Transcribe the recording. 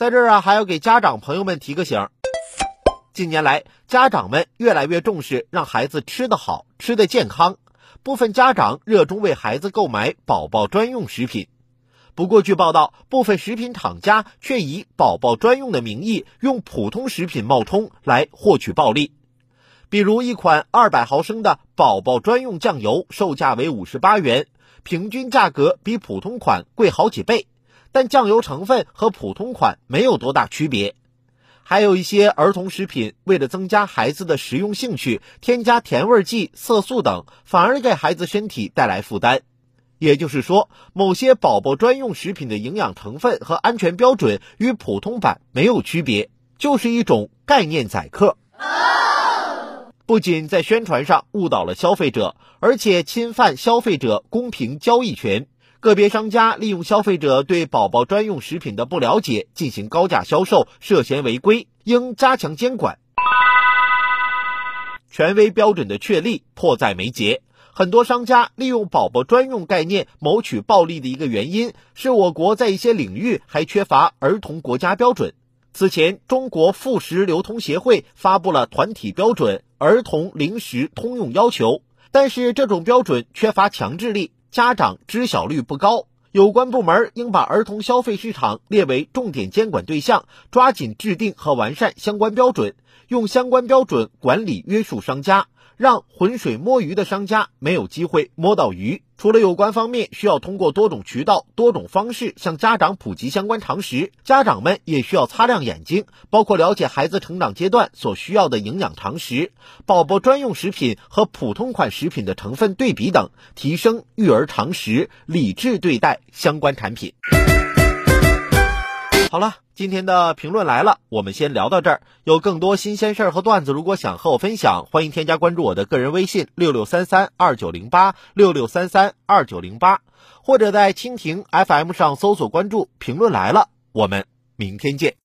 在这儿啊，还要给家长朋友们提个醒。近年来，家长们越来越重视让孩子吃得好、吃得健康，部分家长热衷为孩子购买宝宝专用食品。不过，据报道，部分食品厂家却以宝宝专用的名义，用普通食品冒充来获取暴利。比如，一款二百毫升的宝宝专用酱油，售价为五十八元，平均价格比普通款贵好几倍，但酱油成分和普通款没有多大区别。还有一些儿童食品，为了增加孩子的食用兴趣，添加甜味剂、色素等，反而给孩子身体带来负担。也就是说，某些宝宝专用食品的营养成分和安全标准与普通版没有区别，就是一种概念宰客。不仅在宣传上误导了消费者，而且侵犯消费者公平交易权。个别商家利用消费者对宝宝专用食品的不了解进行高价销售，涉嫌违规，应加强监管。权威标准的确立迫在眉睫。很多商家利用宝宝专用概念谋取暴利的一个原因是，我国在一些领域还缺乏儿童国家标准。此前，中国副食流通协会发布了团体标准《儿童零食通用要求》，但是这种标准缺乏强制力。家长知晓率不高，有关部门应把儿童消费市场列为重点监管对象，抓紧制定和完善相关标准，用相关标准管理约束商家。让浑水摸鱼的商家没有机会摸到鱼。除了有关方面需要通过多种渠道、多种方式向家长普及相关常识，家长们也需要擦亮眼睛，包括了解孩子成长阶段所需要的营养常识、宝宝专用食品和普通款食品的成分对比等，提升育儿常识，理智对待相关产品。好了，今天的评论来了，我们先聊到这儿。有更多新鲜事儿和段子，如果想和我分享，欢迎添加关注我的个人微信六六三三二九零八六六三三二九零八，或者在蜻蜓 FM 上搜索关注“评论来了”。我们明天见。